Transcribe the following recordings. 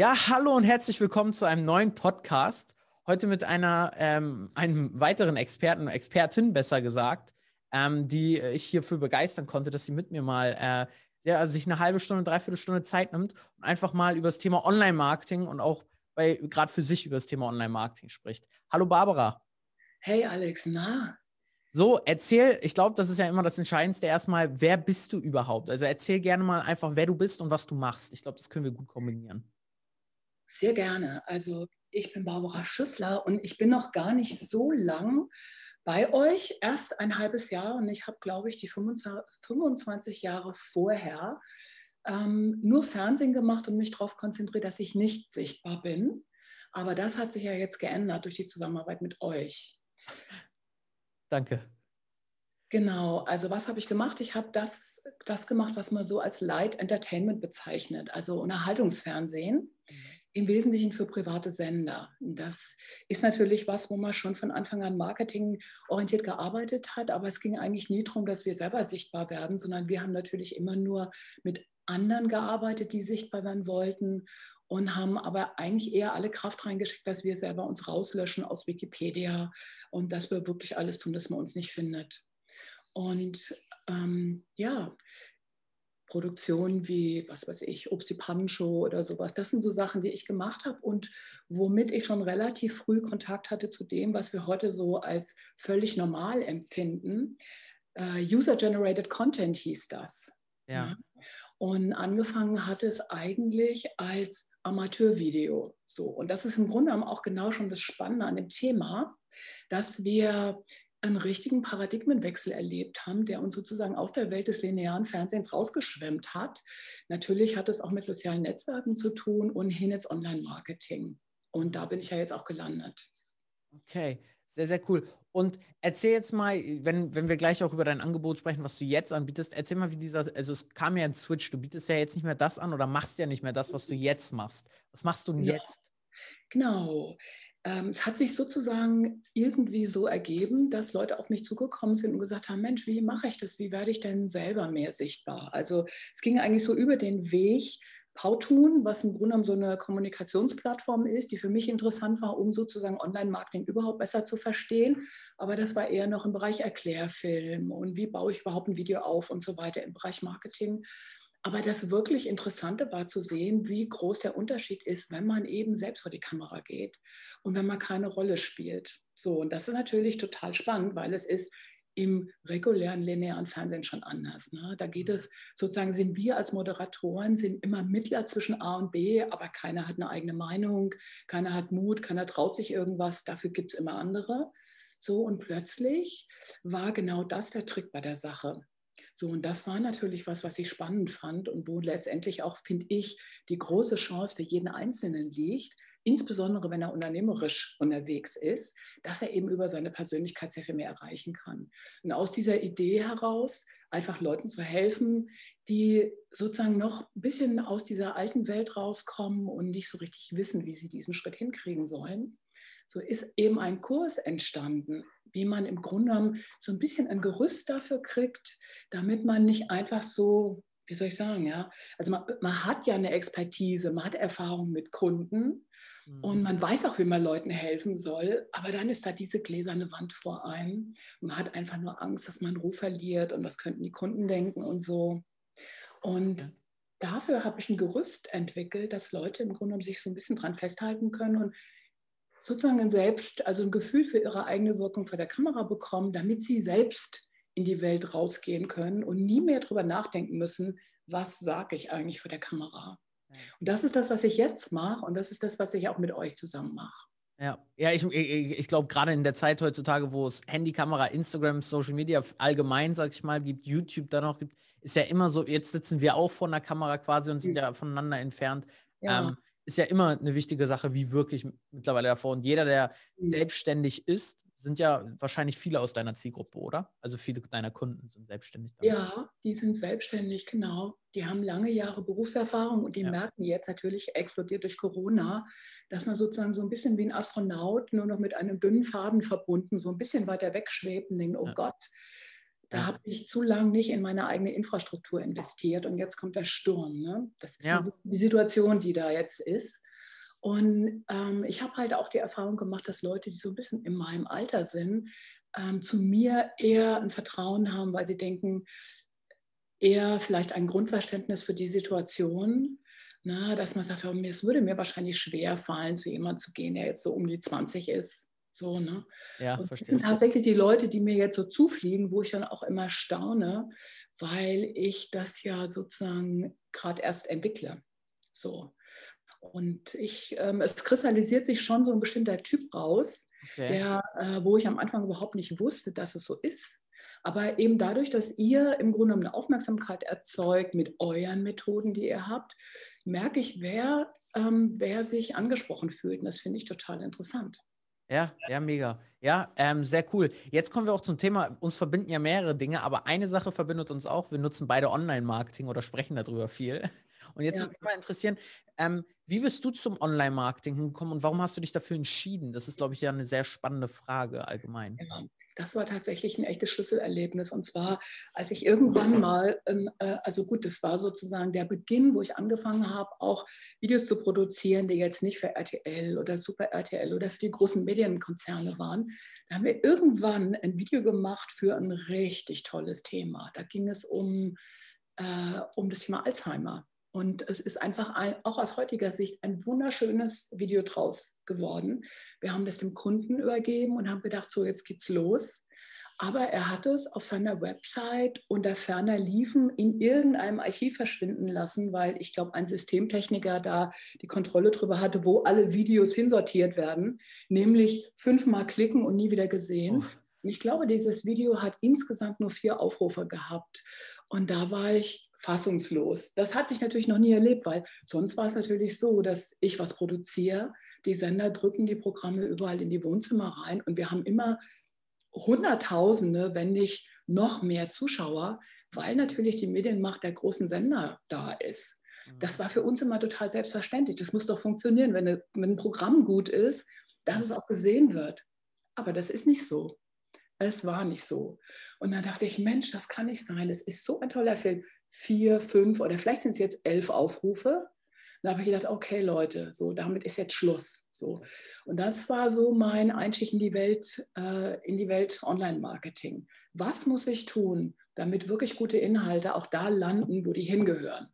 Ja, hallo und herzlich willkommen zu einem neuen Podcast. Heute mit einer, ähm, einem weiteren Experten, Expertin besser gesagt, ähm, die ich hierfür begeistern konnte, dass sie mit mir mal äh, ja, also sich eine halbe Stunde, dreiviertel Stunde Zeit nimmt und einfach mal über das Thema Online-Marketing und auch gerade für sich über das Thema Online-Marketing spricht. Hallo Barbara. Hey Alex, na? So, erzähl, ich glaube, das ist ja immer das Entscheidendste erstmal, wer bist du überhaupt? Also erzähl gerne mal einfach, wer du bist und was du machst. Ich glaube, das können wir gut kombinieren. Sehr gerne. Also ich bin Barbara Schüssler und ich bin noch gar nicht so lang bei euch, erst ein halbes Jahr und ich habe, glaube ich, die 25 Jahre vorher ähm, nur Fernsehen gemacht und mich darauf konzentriert, dass ich nicht sichtbar bin. Aber das hat sich ja jetzt geändert durch die Zusammenarbeit mit euch. Danke. Genau, also was habe ich gemacht? Ich habe das, das gemacht, was man so als Light Entertainment bezeichnet, also Unterhaltungsfernsehen. Mhm. Im Wesentlichen für private Sender. Das ist natürlich was, wo man schon von Anfang an marketingorientiert gearbeitet hat, aber es ging eigentlich nie darum, dass wir selber sichtbar werden, sondern wir haben natürlich immer nur mit anderen gearbeitet, die sichtbar werden wollten und haben aber eigentlich eher alle Kraft reingeschickt, dass wir selber uns rauslöschen aus Wikipedia und dass wir wirklich alles tun, dass man uns nicht findet. Und ähm, ja, Produktionen wie, was weiß ich, Obsti Pancho oder sowas. Das sind so Sachen, die ich gemacht habe und womit ich schon relativ früh Kontakt hatte zu dem, was wir heute so als völlig normal empfinden. Uh, User-Generated Content hieß das. Ja. Und angefangen hat es eigentlich als Amateurvideo. So. Und das ist im Grunde auch genau schon das Spannende an dem Thema, dass wir einen richtigen Paradigmenwechsel erlebt haben, der uns sozusagen aus der Welt des linearen Fernsehens rausgeschwemmt hat. Natürlich hat es auch mit sozialen Netzwerken zu tun und hin ins Online-Marketing. Und da bin ich ja jetzt auch gelandet. Okay, sehr, sehr cool. Und erzähl jetzt mal, wenn, wenn wir gleich auch über dein Angebot sprechen, was du jetzt anbietest, erzähl mal, wie dieser, also es kam ja ein Switch, du bietest ja jetzt nicht mehr das an oder machst ja nicht mehr das, was du jetzt machst. Was machst du denn ja. jetzt? Genau ähm, es hat sich sozusagen irgendwie so ergeben, dass Leute auf mich zugekommen sind und gesagt haben, Mensch, wie mache ich das? Wie werde ich denn selber mehr sichtbar? Also es ging eigentlich so über den Weg, Pautun, was im Grunde genommen so eine Kommunikationsplattform ist, die für mich interessant war, um sozusagen Online-Marketing überhaupt besser zu verstehen. Aber das war eher noch im Bereich Erklärfilm und wie baue ich überhaupt ein Video auf und so weiter im Bereich Marketing. Aber das wirklich Interessante war zu sehen, wie groß der Unterschied ist, wenn man eben selbst vor die Kamera geht und wenn man keine Rolle spielt. So, und das ist natürlich total spannend, weil es ist im regulären linearen Fernsehen schon anders. Ne? Da geht es sozusagen, sind wir als Moderatoren, sind immer Mittler zwischen A und B, aber keiner hat eine eigene Meinung, keiner hat Mut, keiner traut sich irgendwas, dafür gibt es immer andere. So, und plötzlich war genau das der Trick bei der Sache. So, und das war natürlich was, was ich spannend fand und wo letztendlich auch, finde ich, die große Chance für jeden Einzelnen liegt, insbesondere wenn er unternehmerisch unterwegs ist, dass er eben über seine Persönlichkeit sehr viel mehr erreichen kann. Und aus dieser Idee heraus, einfach Leuten zu helfen, die sozusagen noch ein bisschen aus dieser alten Welt rauskommen und nicht so richtig wissen, wie sie diesen Schritt hinkriegen sollen, so ist eben ein Kurs entstanden, wie man im Grunde genommen so ein bisschen ein Gerüst dafür kriegt, damit man nicht einfach so, wie soll ich sagen, ja, also man, man hat ja eine Expertise, man hat Erfahrung mit Kunden mhm. und man weiß auch, wie man Leuten helfen soll, aber dann ist da diese gläserne Wand vor einem und man hat einfach nur Angst, dass man Ruf verliert und was könnten die Kunden denken und so. Und ja dafür habe ich ein Gerüst entwickelt, dass Leute im Grunde genommen sich so ein bisschen dran festhalten können und sozusagen ein Selbst, also ein Gefühl für ihre eigene Wirkung vor der Kamera bekommen, damit sie selbst in die Welt rausgehen können und nie mehr darüber nachdenken müssen, was sage ich eigentlich vor der Kamera. Und das ist das, was ich jetzt mache und das ist das, was ich auch mit euch zusammen mache. Ja, ja ich, ich, ich glaube, gerade in der Zeit heutzutage, wo es Handykamera, Instagram, Social Media allgemein, sag ich mal, gibt, YouTube da noch gibt, ist ja immer so, jetzt sitzen wir auch vor einer Kamera quasi und sind ja voneinander entfernt. Ja. Ähm, ist ja immer eine wichtige Sache, wie wirklich mittlerweile davor. Und jeder, der mhm. selbstständig ist, sind ja wahrscheinlich viele aus deiner Zielgruppe, oder? Also viele deiner Kunden sind selbstständig. Damit. Ja, die sind selbstständig, genau. Die haben lange Jahre Berufserfahrung und die ja. merken jetzt natürlich, explodiert durch Corona, dass man sozusagen so ein bisschen wie ein Astronaut nur noch mit einem dünnen Faden verbunden, so ein bisschen weiter wegschwebt und denkt, oh ja. Gott, da habe ich zu lange nicht in meine eigene Infrastruktur investiert und jetzt kommt der Sturm. Ne? Das ist ja. die Situation, die da jetzt ist. Und ähm, ich habe halt auch die Erfahrung gemacht, dass Leute, die so ein bisschen in meinem Alter sind, ähm, zu mir eher ein Vertrauen haben, weil sie denken, eher vielleicht ein Grundverständnis für die Situation, na, dass man sagt, oh, es würde mir wahrscheinlich schwer fallen, zu jemandem zu gehen, der jetzt so um die 20 ist. So, ne? Ja, und verstehe. Das sind tatsächlich die Leute, die mir jetzt so zufliegen, wo ich dann auch immer staune, weil ich das ja sozusagen gerade erst entwickle. So. Und ich, ähm, es kristallisiert sich schon so ein bestimmter Typ raus, okay. der, äh, wo ich am Anfang überhaupt nicht wusste, dass es so ist. Aber eben dadurch, dass ihr im Grunde eine Aufmerksamkeit erzeugt mit euren Methoden, die ihr habt, merke ich, wer, ähm, wer sich angesprochen fühlt. Und das finde ich total interessant. Ja, ja, mega. Ja, ähm, sehr cool. Jetzt kommen wir auch zum Thema, uns verbinden ja mehrere Dinge, aber eine Sache verbindet uns auch. Wir nutzen beide Online-Marketing oder sprechen darüber viel. Und jetzt ja. würde mich mal interessieren, ähm, wie bist du zum Online-Marketing hingekommen und warum hast du dich dafür entschieden? Das ist, glaube ich, ja eine sehr spannende Frage allgemein. Ja das war tatsächlich ein echtes Schlüsselerlebnis. Und zwar, als ich irgendwann mal, ähm, äh, also gut, das war sozusagen der Beginn, wo ich angefangen habe, auch Videos zu produzieren, die jetzt nicht für RTL oder Super RTL oder für die großen Medienkonzerne waren. Da haben wir irgendwann ein Video gemacht für ein richtig tolles Thema. Da ging es um, äh, um das Thema Alzheimer. Und es ist einfach ein, auch aus heutiger Sicht ein wunderschönes Video draus geworden. Wir haben das dem Kunden übergeben und haben gedacht, so jetzt geht's los. Aber er hat es auf seiner Website unter ferner Liefen in irgendeinem Archiv verschwinden lassen, weil ich glaube, ein Systemtechniker da die Kontrolle darüber hatte, wo alle Videos hinsortiert werden, nämlich fünfmal klicken und nie wieder gesehen. Oh. Und ich glaube, dieses Video hat insgesamt nur vier Aufrufe gehabt. Und da war ich fassungslos. Das hatte ich natürlich noch nie erlebt, weil sonst war es natürlich so, dass ich was produziere, die Sender drücken die Programme überall in die Wohnzimmer rein und wir haben immer Hunderttausende, wenn nicht noch mehr Zuschauer, weil natürlich die Medienmacht der großen Sender da ist. Das war für uns immer total selbstverständlich. Das muss doch funktionieren, wenn, eine, wenn ein Programm gut ist, dass es auch gesehen wird. Aber das ist nicht so. Es war nicht so. Und dann dachte ich, Mensch, das kann nicht sein. Es ist so ein toller Film vier, fünf oder vielleicht sind es jetzt elf Aufrufe. Da habe ich gedacht, okay Leute, so damit ist jetzt Schluss. So. Und das war so mein Einstieg in die Welt, äh, in die Welt Online-Marketing. Was muss ich tun, damit wirklich gute Inhalte auch da landen, wo die hingehören?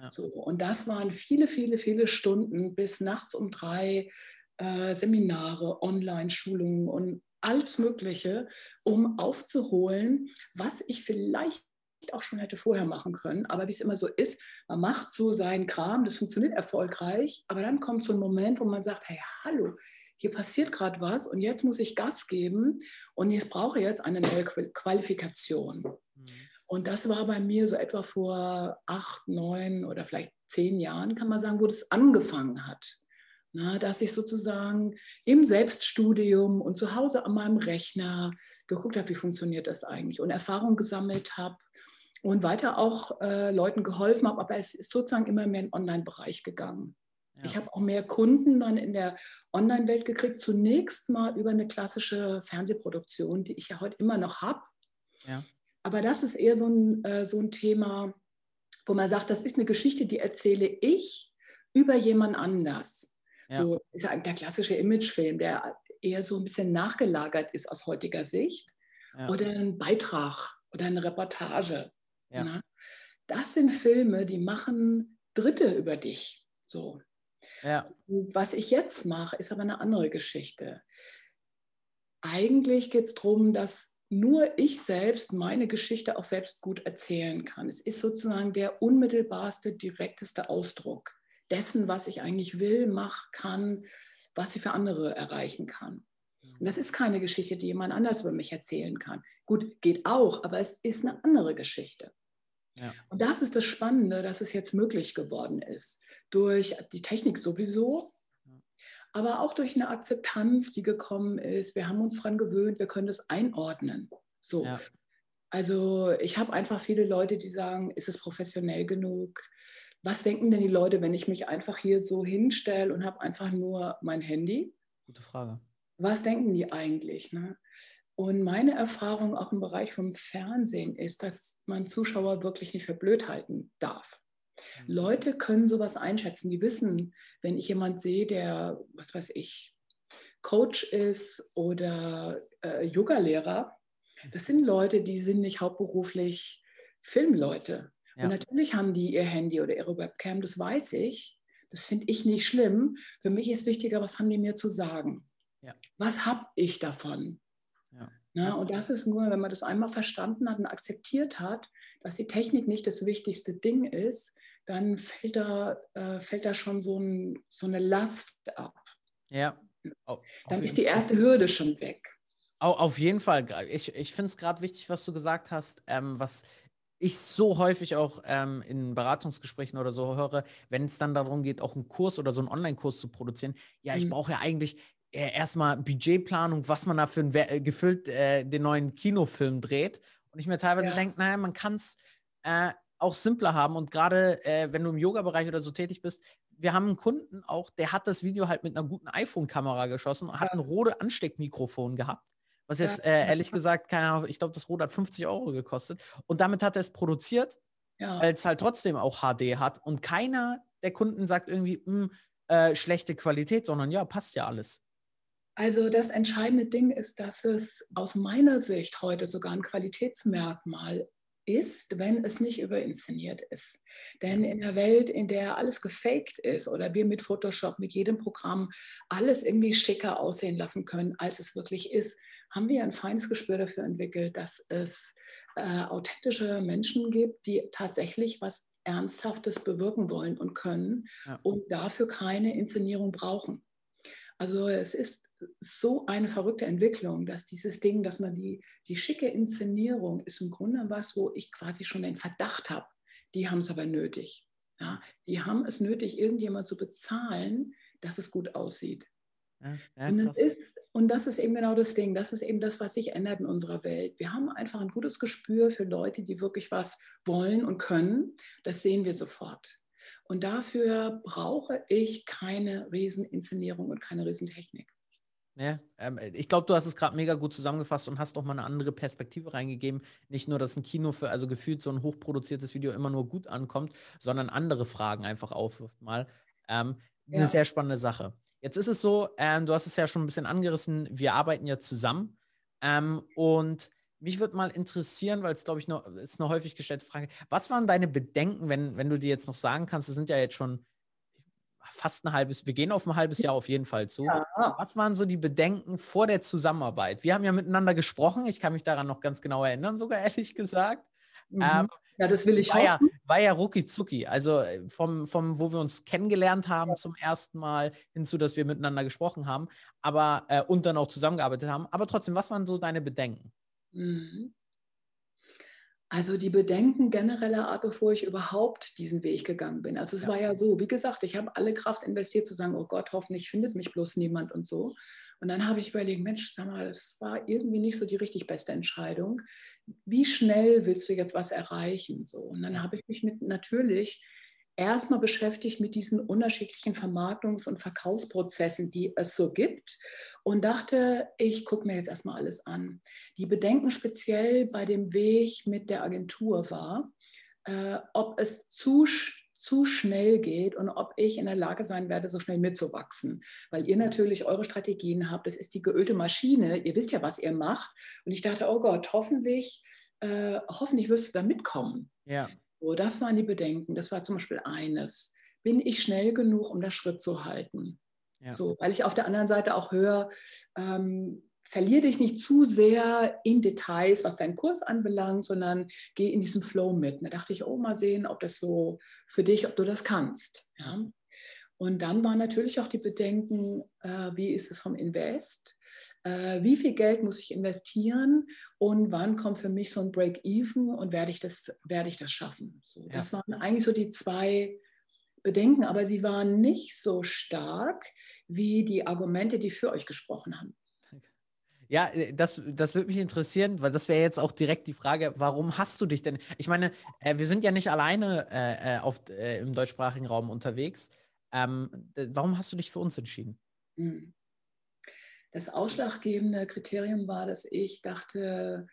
Ja. So, und das waren viele, viele, viele Stunden bis nachts um drei äh, Seminare, Online-Schulungen und alles Mögliche, um aufzuholen, was ich vielleicht auch schon hätte vorher machen können. Aber wie es immer so ist, man macht so seinen Kram, das funktioniert erfolgreich, aber dann kommt so ein Moment, wo man sagt, hey, hallo, hier passiert gerade was und jetzt muss ich Gas geben und jetzt brauche ich jetzt eine neue Qualifikation. Mhm. Und das war bei mir so etwa vor acht, neun oder vielleicht zehn Jahren, kann man sagen, wo das angefangen hat. Na, dass ich sozusagen im Selbststudium und zu Hause an meinem Rechner geguckt habe, wie funktioniert das eigentlich und Erfahrung gesammelt habe und weiter auch äh, Leuten geholfen habe, aber es ist sozusagen immer mehr in den Online-Bereich gegangen. Ja. Ich habe auch mehr Kunden dann in der Online-Welt gekriegt, zunächst mal über eine klassische Fernsehproduktion, die ich ja heute immer noch habe. Ja. Aber das ist eher so ein, äh, so ein Thema, wo man sagt, das ist eine Geschichte, die erzähle ich über jemand anders. Ja. So ist ja der klassische Imagefilm, der eher so ein bisschen nachgelagert ist aus heutiger Sicht. Ja. Oder ein Beitrag oder eine Reportage. Ja. Na? Das sind Filme, die machen Dritte über dich. So. Was ich jetzt mache, ist aber eine andere Geschichte. Eigentlich geht es darum, dass nur ich selbst meine Geschichte auch selbst gut erzählen kann. Es ist sozusagen der unmittelbarste, direkteste Ausdruck dessen, was ich eigentlich will, mache, kann, was ich für andere erreichen kann. Und das ist keine Geschichte, die jemand anders über mich erzählen kann. Gut, geht auch, aber es ist eine andere Geschichte. Ja. Und das ist das Spannende, dass es jetzt möglich geworden ist. Durch die Technik sowieso, aber auch durch eine Akzeptanz, die gekommen ist. Wir haben uns daran gewöhnt, wir können das einordnen. So. Ja. Also ich habe einfach viele Leute, die sagen, ist es professionell genug? Was denken denn die Leute, wenn ich mich einfach hier so hinstelle und habe einfach nur mein Handy? Gute Frage. Was denken die eigentlich? Ne? Und meine Erfahrung auch im Bereich vom Fernsehen ist, dass man Zuschauer wirklich nicht für blöd halten darf. Mhm. Leute können sowas einschätzen. Die wissen, wenn ich jemand sehe, der, was weiß ich, Coach ist oder äh, Yoga-Lehrer, das sind Leute, die sind nicht hauptberuflich Filmleute. Ja. Und natürlich haben die ihr Handy oder ihre Webcam, das weiß ich. Das finde ich nicht schlimm. Für mich ist wichtiger, was haben die mir zu sagen? Ja. Was habe ich davon? Ja. Na, und das ist nur, wenn man das einmal verstanden hat und akzeptiert hat, dass die Technik nicht das wichtigste Ding ist, dann fällt da, äh, fällt da schon so, ein, so eine Last ab. Ja. Auf dann ist die erste Hürde schon weg. Auf jeden Fall. Ich, ich finde es gerade wichtig, was du gesagt hast, ähm, was ich so häufig auch ähm, in Beratungsgesprächen oder so höre, wenn es dann darum geht, auch einen Kurs oder so einen Online-Kurs zu produzieren. Ja, ich mhm. brauche ja eigentlich äh, erstmal Budgetplanung, was man da für ein, äh, gefüllt äh, den neuen Kinofilm dreht. Und ich mir teilweise ja. denke, naja, man kann es äh, auch simpler haben. Und gerade äh, wenn du im Yoga-Bereich oder so tätig bist, wir haben einen Kunden auch, der hat das Video halt mit einer guten iPhone-Kamera geschossen und hat ein Rode Ansteckmikrofon gehabt. Was jetzt äh, ehrlich gesagt, keine Ahnung, ich glaube, das Rot hat 50 Euro gekostet. Und damit hat er es produziert, ja. weil es halt trotzdem auch HD hat. Und keiner der Kunden sagt irgendwie, mh, hm, äh, schlechte Qualität, sondern ja, passt ja alles. Also das entscheidende Ding ist, dass es aus meiner Sicht heute sogar ein Qualitätsmerkmal ist, wenn es nicht überinszeniert ist. Denn in der Welt, in der alles gefaked ist oder wir mit Photoshop, mit jedem Programm alles irgendwie schicker aussehen lassen können, als es wirklich ist, haben wir ein feines Gespür dafür entwickelt, dass es äh, authentische Menschen gibt, die tatsächlich was Ernsthaftes bewirken wollen und können ja. und dafür keine Inszenierung brauchen. Also es ist so eine verrückte Entwicklung, dass dieses Ding, dass man die, die schicke Inszenierung ist im Grunde was, wo ich quasi schon den Verdacht habe, die haben es aber nötig. Ja, die haben es nötig, irgendjemand zu bezahlen, dass es gut aussieht. Ja, und, das ist, und das ist eben genau das Ding. Das ist eben das, was sich ändert in unserer Welt. Wir haben einfach ein gutes Gespür für Leute, die wirklich was wollen und können. Das sehen wir sofort. Und dafür brauche ich keine Rieseninszenierung und keine Riesentechnik. Ja, ähm, ich glaube, du hast es gerade mega gut zusammengefasst und hast auch mal eine andere Perspektive reingegeben. Nicht nur, dass ein Kino für, also gefühlt so ein hochproduziertes Video immer nur gut ankommt, sondern andere Fragen einfach aufwirft mal. Ähm, ja. Eine sehr spannende Sache. Jetzt ist es so, ähm, du hast es ja schon ein bisschen angerissen, wir arbeiten ja zusammen. Ähm, und mich würde mal interessieren, weil es, glaube ich, noch, ist eine häufig gestellte Frage. Was waren deine Bedenken, wenn, wenn du dir jetzt noch sagen kannst, es sind ja jetzt schon fast ein halbes, wir gehen auf ein halbes Jahr auf jeden Fall zu. Ja. Was waren so die Bedenken vor der Zusammenarbeit? Wir haben ja miteinander gesprochen, ich kann mich daran noch ganz genau erinnern, sogar ehrlich gesagt. Mhm. Ähm, ja, das will ich war ja, war ja rucki zucki. Also äh, vom, vom, wo wir uns kennengelernt haben ja. zum ersten Mal hinzu, dass wir miteinander gesprochen haben, aber äh, und dann auch zusammengearbeitet haben. Aber trotzdem, was waren so deine Bedenken? Mhm. Also die Bedenken genereller Art, bevor ich überhaupt diesen Weg gegangen bin. Also es ja. war ja so, wie gesagt, ich habe alle Kraft investiert zu sagen, oh Gott, hoffentlich findet mich bloß niemand und so. Und dann habe ich überlegt, Mensch, sag mal, das war irgendwie nicht so die richtig beste Entscheidung. Wie schnell willst du jetzt was erreichen? So. Und dann habe ich mich mit natürlich erstmal beschäftigt mit diesen unterschiedlichen Vermarktungs- und Verkaufsprozessen, die es so gibt und dachte, ich gucke mir jetzt erstmal alles an. Die Bedenken speziell bei dem Weg mit der Agentur war, äh, ob es zu zu schnell geht und ob ich in der Lage sein werde, so schnell mitzuwachsen. Weil ihr natürlich eure Strategien habt, das ist die geölte Maschine, ihr wisst ja, was ihr macht. Und ich dachte, oh Gott, hoffentlich, äh, hoffentlich wirst du da mitkommen. Ja. So, das waren die Bedenken. Das war zum Beispiel eines. Bin ich schnell genug, um das Schritt zu halten? Ja. So, weil ich auf der anderen Seite auch höre, ähm, verliere dich nicht zu sehr in Details, was deinen Kurs anbelangt, sondern geh in diesem Flow mit. da dachte ich, oh, mal sehen, ob das so für dich, ob du das kannst. Ja? Und dann waren natürlich auch die Bedenken, äh, wie ist es vom Invest? Äh, wie viel Geld muss ich investieren und wann kommt für mich so ein Break-Even und werde ich das, werde ich das schaffen? So, ja. Das waren eigentlich so die zwei Bedenken, aber sie waren nicht so stark wie die Argumente, die für euch gesprochen haben. Ja, äh, das, das würde mich interessieren, weil das wäre jetzt auch direkt die Frage, warum hast du dich denn? Ich meine, äh, wir sind ja nicht alleine äh, äh auf, äh, im deutschsprachigen Raum unterwegs. Ähm, warum hast du dich für uns entschieden? Hm. Das ausschlaggebende Kriterium war, dass ich dachte,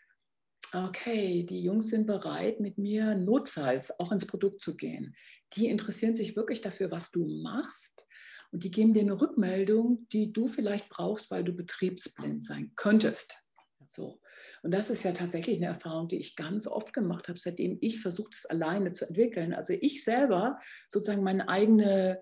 okay, die Jungs sind bereit, mit mir notfalls auch ins Produkt zu gehen. Die interessieren sich wirklich dafür, was du machst. Und die geben dir eine Rückmeldung, die du vielleicht brauchst, weil du betriebsblind sein könntest. So. Und das ist ja tatsächlich eine Erfahrung, die ich ganz oft gemacht habe, seitdem ich versucht, es alleine zu entwickeln. Also ich selber sozusagen meine eigene,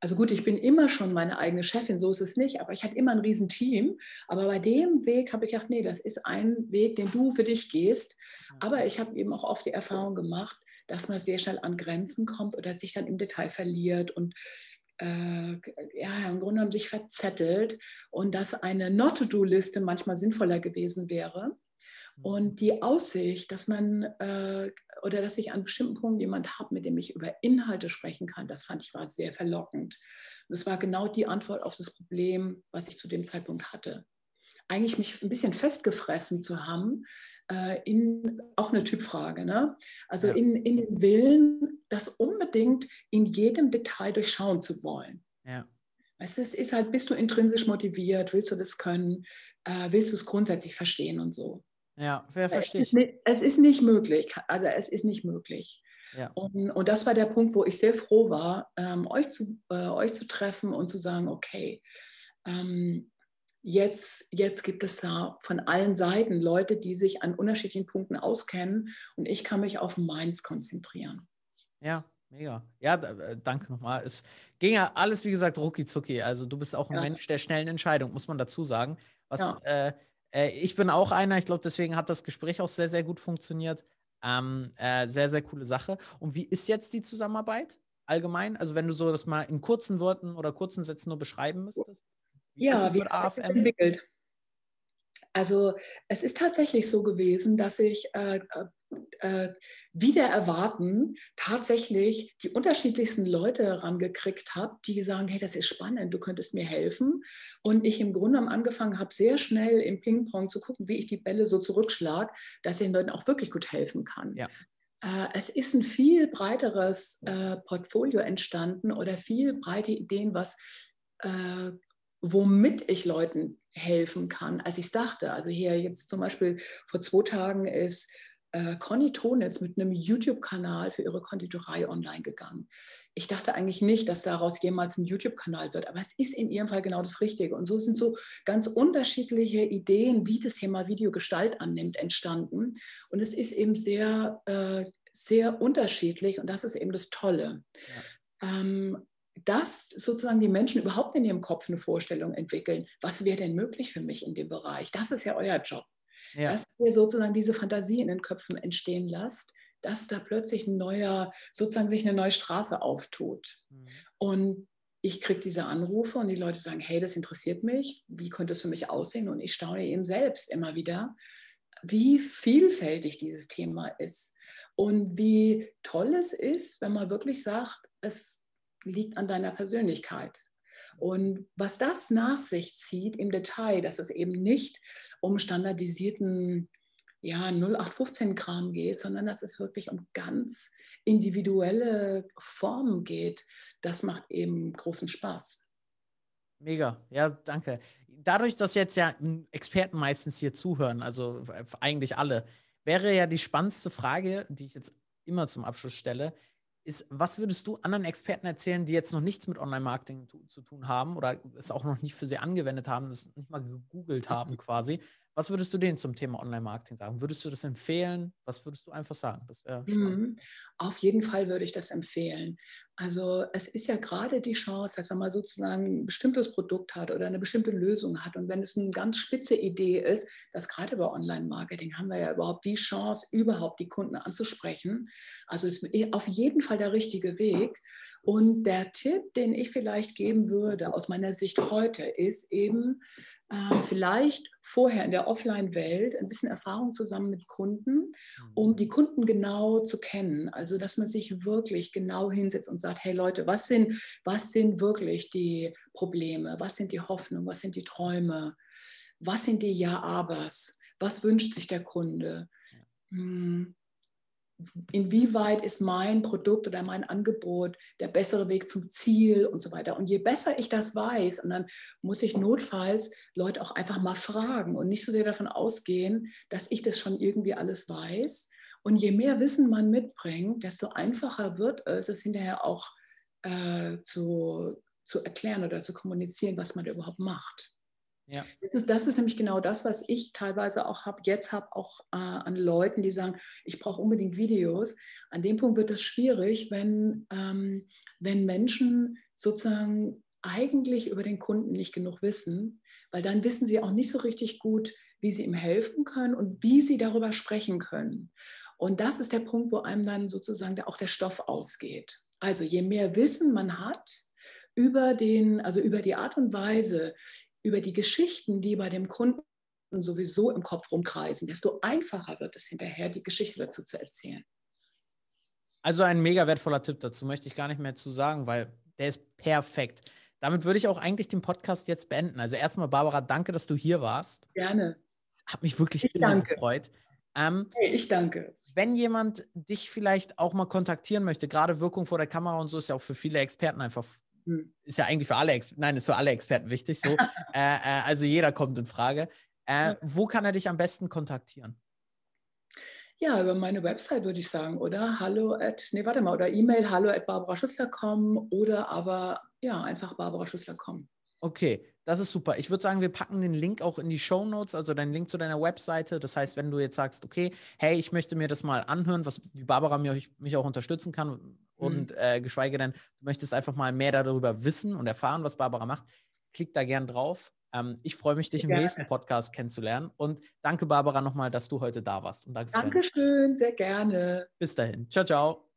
also gut, ich bin immer schon meine eigene Chefin, so ist es nicht, aber ich hatte immer ein Riesenteam. Aber bei dem Weg habe ich gedacht, nee, das ist ein Weg, den du für dich gehst. Aber ich habe eben auch oft die Erfahrung gemacht, dass man sehr schnell an Grenzen kommt oder sich dann im Detail verliert und äh, ja, im Grunde genommen sich verzettelt und dass eine Not-to-Do-Liste manchmal sinnvoller gewesen wäre. Mhm. Und die Aussicht, dass man äh, oder dass ich an bestimmten Punkten jemand habe, mit dem ich über Inhalte sprechen kann, das fand ich war sehr verlockend. Das war genau die Antwort auf das Problem, was ich zu dem Zeitpunkt hatte. Eigentlich mich ein bisschen festgefressen zu haben, äh, in, auch eine Typfrage, ne? also ja. in, in den Willen, das unbedingt in jedem Detail durchschauen zu wollen. Ja. Weißt du, es ist halt, bist du intrinsisch motiviert, willst du das können, äh, willst du es grundsätzlich verstehen und so. Ja, wer versteht. Es, es ist nicht möglich, also es ist nicht möglich. Ja. Und, und das war der Punkt, wo ich sehr froh war, ähm, euch, zu, äh, euch zu treffen und zu sagen, okay, ähm, jetzt, jetzt gibt es da von allen Seiten Leute, die sich an unterschiedlichen Punkten auskennen und ich kann mich auf meins konzentrieren. Ja, mega. Ja, äh, danke nochmal. Es ging ja alles, wie gesagt, rucki zucki. Also du bist auch ein ja. Mensch der schnellen Entscheidung, muss man dazu sagen. Was, ja. äh, äh, ich bin auch einer, ich glaube, deswegen hat das Gespräch auch sehr, sehr gut funktioniert. Ähm, äh, sehr, sehr coole Sache. Und wie ist jetzt die Zusammenarbeit allgemein? Also wenn du so das mal in kurzen Worten oder kurzen Sätzen nur beschreiben müsstest? Wie ja, ist es wie mit AFM? entwickelt? Also es ist tatsächlich so gewesen, dass ich äh, äh, wieder erwarten tatsächlich die unterschiedlichsten Leute herangekriegt habe, die sagen, hey, das ist spannend, du könntest mir helfen. Und ich im Grunde angefangen habe, sehr schnell im Ping-Pong zu gucken, wie ich die Bälle so zurückschlage, dass ich den Leuten auch wirklich gut helfen kann. Ja. Äh, es ist ein viel breiteres äh, Portfolio entstanden oder viel breite Ideen, was äh, womit ich Leuten helfen kann, als ich es dachte. Also hier jetzt zum Beispiel vor zwei Tagen ist äh, Conny Tonitz mit einem YouTube-Kanal für ihre Konditorei online gegangen. Ich dachte eigentlich nicht, dass daraus jemals ein YouTube-Kanal wird, aber es ist in ihrem Fall genau das Richtige. Und so sind so ganz unterschiedliche Ideen, wie das Thema Videogestalt annimmt, entstanden. Und es ist eben sehr, äh, sehr unterschiedlich und das ist eben das Tolle. Ja. Ähm, dass sozusagen die Menschen überhaupt in ihrem Kopf eine Vorstellung entwickeln, was wäre denn möglich für mich in dem Bereich. Das ist ja euer Job. Ja. Dass ihr sozusagen diese Fantasie in den Köpfen entstehen lasst, dass da plötzlich ein neuer, sozusagen sich eine neue Straße auftut. Mhm. Und ich kriege diese Anrufe und die Leute sagen, hey, das interessiert mich, wie könnte es für mich aussehen? Und ich staune eben selbst immer wieder, wie vielfältig dieses Thema ist und wie toll es ist, wenn man wirklich sagt, es liegt an deiner Persönlichkeit. Und was das nach sich zieht im Detail, dass es eben nicht um standardisierten ja, 0815-Kram geht, sondern dass es wirklich um ganz individuelle Formen geht, das macht eben großen Spaß. Mega, ja, danke. Dadurch, dass jetzt ja Experten meistens hier zuhören, also eigentlich alle, wäre ja die spannendste Frage, die ich jetzt immer zum Abschluss stelle, ist, was würdest du anderen Experten erzählen, die jetzt noch nichts mit Online-Marketing zu tun haben oder es auch noch nicht für sie angewendet haben, es nicht mal gegoogelt haben quasi? Was würdest du denen zum Thema Online-Marketing sagen? Würdest du das empfehlen? Was würdest du einfach sagen? Das mhm. Auf jeden Fall würde ich das empfehlen. Also es ist ja gerade die Chance, dass wenn man sozusagen ein bestimmtes Produkt hat oder eine bestimmte Lösung hat und wenn es eine ganz spitze Idee ist, dass gerade bei Online-Marketing haben wir ja überhaupt die Chance, überhaupt die Kunden anzusprechen. Also ist auf jeden Fall der richtige Weg. Und der Tipp, den ich vielleicht geben würde aus meiner Sicht heute, ist eben, äh, vielleicht vorher in der Offline-Welt ein bisschen Erfahrung zusammen mit Kunden, um mhm. die Kunden genau zu kennen. Also, dass man sich wirklich genau hinsetzt und sagt, hey Leute, was sind, was sind wirklich die Probleme? Was sind die Hoffnungen? Was sind die Träume? Was sind die Ja-Abers? Was wünscht sich der Kunde? Hm inwieweit ist mein Produkt oder mein Angebot der bessere Weg zum Ziel und so weiter. Und je besser ich das weiß, und dann muss ich notfalls Leute auch einfach mal fragen und nicht so sehr davon ausgehen, dass ich das schon irgendwie alles weiß. Und je mehr Wissen man mitbringt, desto einfacher wird es, es hinterher auch äh, zu, zu erklären oder zu kommunizieren, was man da überhaupt macht. Ja. Das, ist, das ist nämlich genau das, was ich teilweise auch habe, jetzt habe, auch äh, an Leuten, die sagen, ich brauche unbedingt Videos. An dem Punkt wird es schwierig, wenn, ähm, wenn Menschen sozusagen eigentlich über den Kunden nicht genug wissen, weil dann wissen sie auch nicht so richtig gut, wie sie ihm helfen können und wie sie darüber sprechen können. Und das ist der Punkt, wo einem dann sozusagen auch der Stoff ausgeht. Also je mehr Wissen man hat über den, also über die Art und Weise, über die Geschichten, die bei dem Kunden sowieso im Kopf rumkreisen, desto einfacher wird es hinterher, die Geschichte dazu zu erzählen. Also ein mega wertvoller Tipp dazu möchte ich gar nicht mehr zu sagen, weil der ist perfekt. Damit würde ich auch eigentlich den Podcast jetzt beenden. Also erstmal, Barbara, danke, dass du hier warst. Gerne. Hat mich wirklich ich danke. gefreut. Ähm, hey, ich danke. Wenn jemand dich vielleicht auch mal kontaktieren möchte, gerade Wirkung vor der Kamera und so ist ja auch für viele Experten einfach. Ist ja eigentlich für alle, Experten, nein, ist für alle Experten wichtig. So. äh, äh, also jeder kommt in Frage. Äh, wo kann er dich am besten kontaktieren? Ja, über meine Website würde ich sagen, oder? Hallo at, nee, warte mal, oder E-Mail hallo at barbaraschüssler.com oder aber ja, einfach barbaraschüssler.com. Okay, das ist super. Ich würde sagen, wir packen den Link auch in die Show Notes, also deinen Link zu deiner Webseite. Das heißt, wenn du jetzt sagst, okay, hey, ich möchte mir das mal anhören, was wie Barbara mich, mich auch unterstützen kann, und mhm. äh, geschweige denn, du möchtest einfach mal mehr darüber wissen und erfahren, was Barbara macht, klick da gern drauf. Ähm, ich freue mich, dich im gerne. nächsten Podcast kennenzulernen. Und danke, Barbara, nochmal, dass du heute da warst. Und danke Dankeschön, sehr gerne. Bis dahin. Ciao, ciao.